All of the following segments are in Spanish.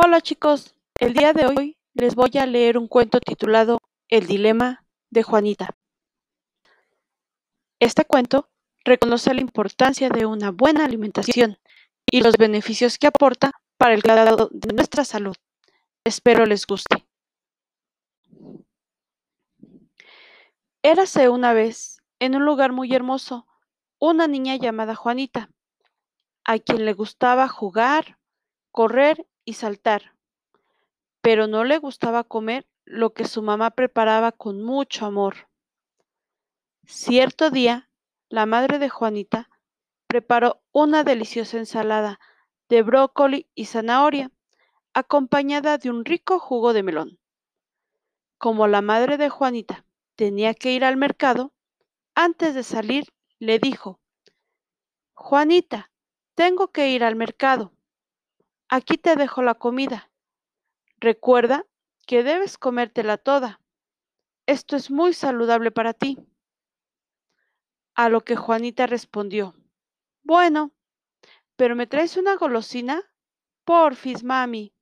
Hola chicos, el día de hoy les voy a leer un cuento titulado El dilema de Juanita. Este cuento reconoce la importancia de una buena alimentación y los beneficios que aporta para el cuidado de nuestra salud. Espero les guste. Érase una vez, en un lugar muy hermoso, una niña llamada Juanita, a quien le gustaba jugar, correr y saltar, pero no le gustaba comer lo que su mamá preparaba con mucho amor. Cierto día, la madre de Juanita preparó una deliciosa ensalada de brócoli y zanahoria, acompañada de un rico jugo de melón. Como la madre de Juanita tenía que ir al mercado, antes de salir le dijo, Juanita, tengo que ir al mercado. Aquí te dejo la comida. Recuerda que debes comértela toda. Esto es muy saludable para ti. A lo que Juanita respondió, Bueno, pero ¿me traes una golosina? Porfis, mami.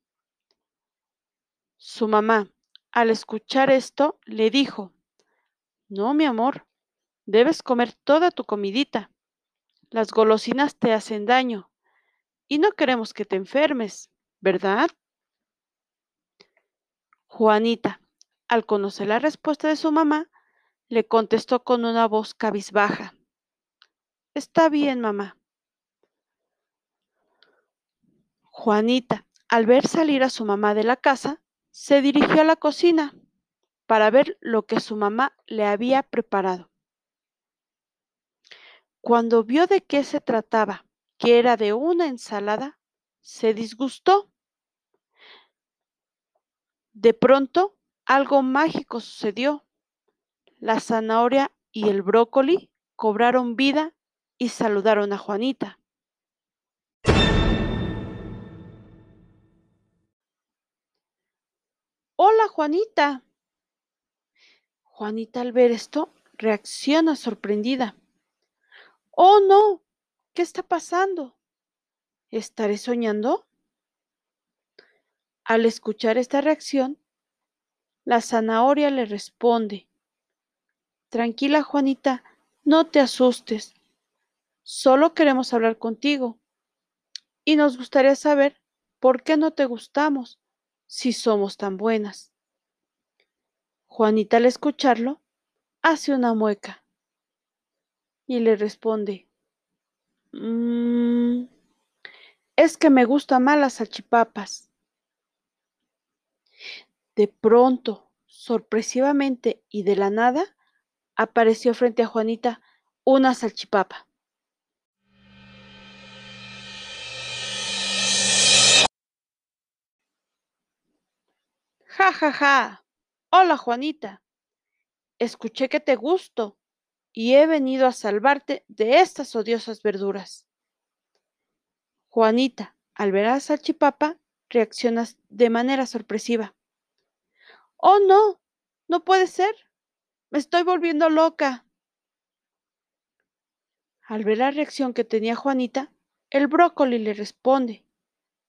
Su mamá, al escuchar esto, le dijo, No, mi amor, debes comer toda tu comidita. Las golosinas te hacen daño y no queremos que te enfermes, ¿verdad? Juanita, al conocer la respuesta de su mamá, le contestó con una voz cabizbaja. Está bien, mamá. Juanita, al ver salir a su mamá de la casa, se dirigió a la cocina para ver lo que su mamá le había preparado. Cuando vio de qué se trataba, que era de una ensalada, se disgustó. De pronto, algo mágico sucedió. La zanahoria y el brócoli cobraron vida y saludaron a Juanita. Hola, Juanita. Juanita al ver esto reacciona sorprendida. Oh, no. ¿Qué está pasando? ¿Estaré soñando? Al escuchar esta reacción, la zanahoria le responde, Tranquila, Juanita, no te asustes. Solo queremos hablar contigo. Y nos gustaría saber por qué no te gustamos si somos tan buenas. Juanita al escucharlo hace una mueca y le responde, mmm, es que me gustan más las salchipapas. De pronto, sorpresivamente y de la nada, apareció frente a Juanita una salchipapa. Ja, ja, ja. Hola, Juanita. Escuché que te gusto y he venido a salvarte de estas odiosas verduras. Juanita, al ver a salchipapa, reacciona de manera sorpresiva. Oh, no, no puede ser. Me estoy volviendo loca. Al ver la reacción que tenía Juanita, el brócoli le responde.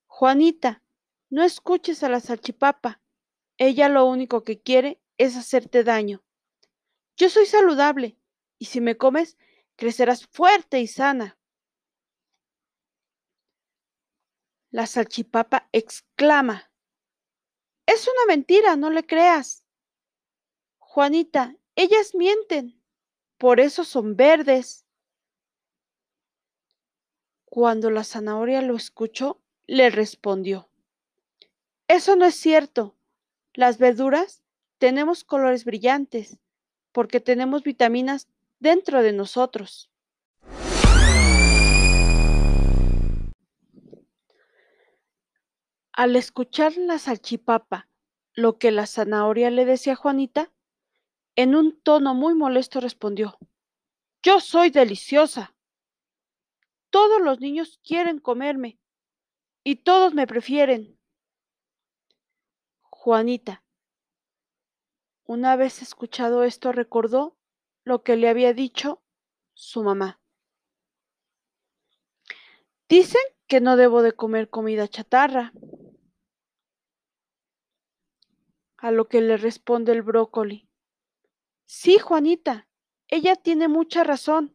Juanita, no escuches a la salchipapa. Ella lo único que quiere es hacerte daño. Yo soy saludable y si me comes, crecerás fuerte y sana. La salchipapa exclama. Es una mentira, no le creas. Juanita, ellas mienten. Por eso son verdes. Cuando la zanahoria lo escuchó, le respondió. Eso no es cierto. Las verduras tenemos colores brillantes porque tenemos vitaminas dentro de nosotros. Al escuchar la salchipapa lo que la zanahoria le decía a Juanita, en un tono muy molesto respondió, Yo soy deliciosa. Todos los niños quieren comerme y todos me prefieren. Juanita, una vez escuchado esto, recordó lo que le había dicho su mamá. Dicen que no debo de comer comida chatarra. A lo que le responde el brócoli. Sí, Juanita, ella tiene mucha razón.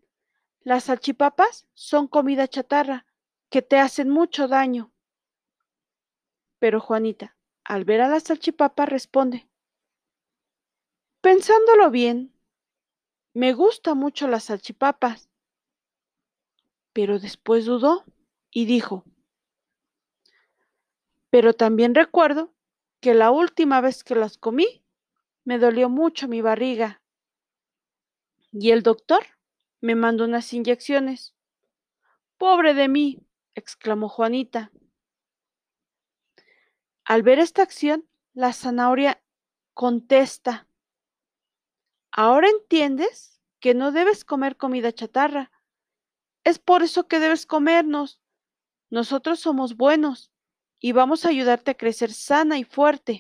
Las salchipapas son comida chatarra, que te hacen mucho daño. Pero Juanita, al ver a la salchipapa, responde. Pensándolo bien, me gusta mucho las salchipapas. Pero después dudó y dijo, pero también recuerdo que la última vez que las comí me dolió mucho mi barriga y el doctor me mandó unas inyecciones. Pobre de mí, exclamó Juanita. Al ver esta acción, la zanahoria contesta, ¿ahora entiendes que no debes comer comida chatarra? Es por eso que debes comernos. Nosotros somos buenos y vamos a ayudarte a crecer sana y fuerte.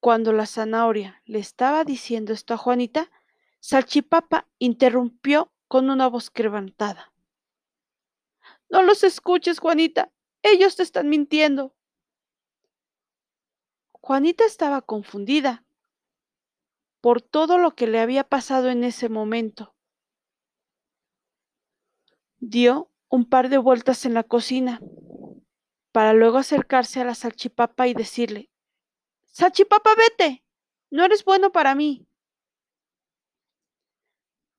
Cuando la zanahoria le estaba diciendo esto a Juanita, Salchipapa interrumpió con una voz quebrantada. No los escuches, Juanita. Ellos te están mintiendo. Juanita estaba confundida por todo lo que le había pasado en ese momento. Dio un par de vueltas en la cocina para luego acercarse a la salchipapa y decirle, Salchipapa, vete, no eres bueno para mí.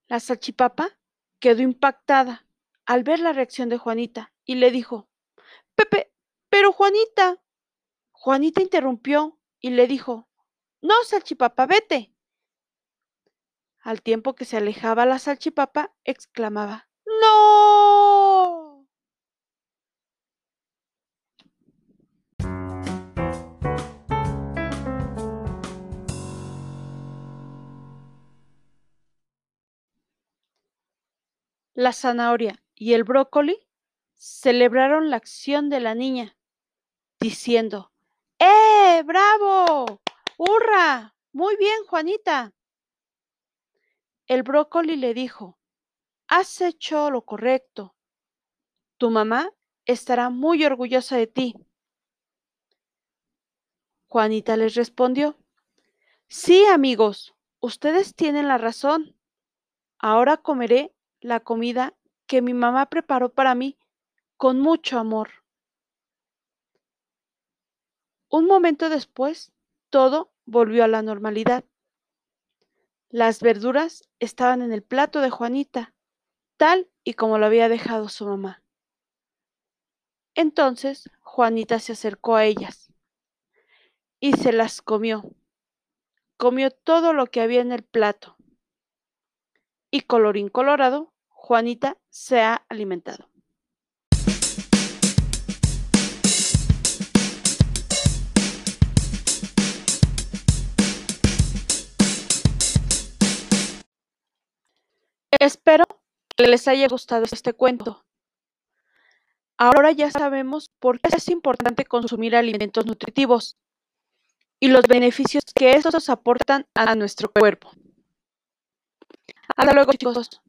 La salchipapa quedó impactada al ver la reacción de Juanita y le dijo, Pepe, pero Juanita. Juanita interrumpió y le dijo, No, salchipapa, vete. Al tiempo que se alejaba la salchipapa, exclamaba, ¡No! La zanahoria y el brócoli celebraron la acción de la niña, diciendo, ¡Eh, bravo! ¡Hurra! Muy bien, Juanita. El brócoli le dijo, has hecho lo correcto. Tu mamá estará muy orgullosa de ti. Juanita les respondió, sí, amigos, ustedes tienen la razón. Ahora comeré la comida que mi mamá preparó para mí con mucho amor. Un momento después, todo volvió a la normalidad. Las verduras estaban en el plato de Juanita, tal y como lo había dejado su mamá. Entonces Juanita se acercó a ellas y se las comió. Comió todo lo que había en el plato. Y colorín colorado, Juanita se ha alimentado. Espero que les haya gustado este cuento. Ahora ya sabemos por qué es importante consumir alimentos nutritivos y los beneficios que estos aportan a nuestro cuerpo. Hasta luego chicos.